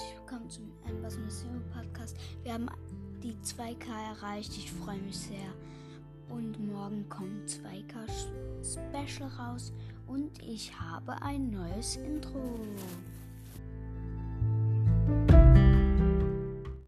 herzlich willkommen zum Embers Museum Podcast. Wir haben die 2K erreicht, ich freue mich sehr. Und morgen kommt 2K Special raus und ich habe ein neues Intro.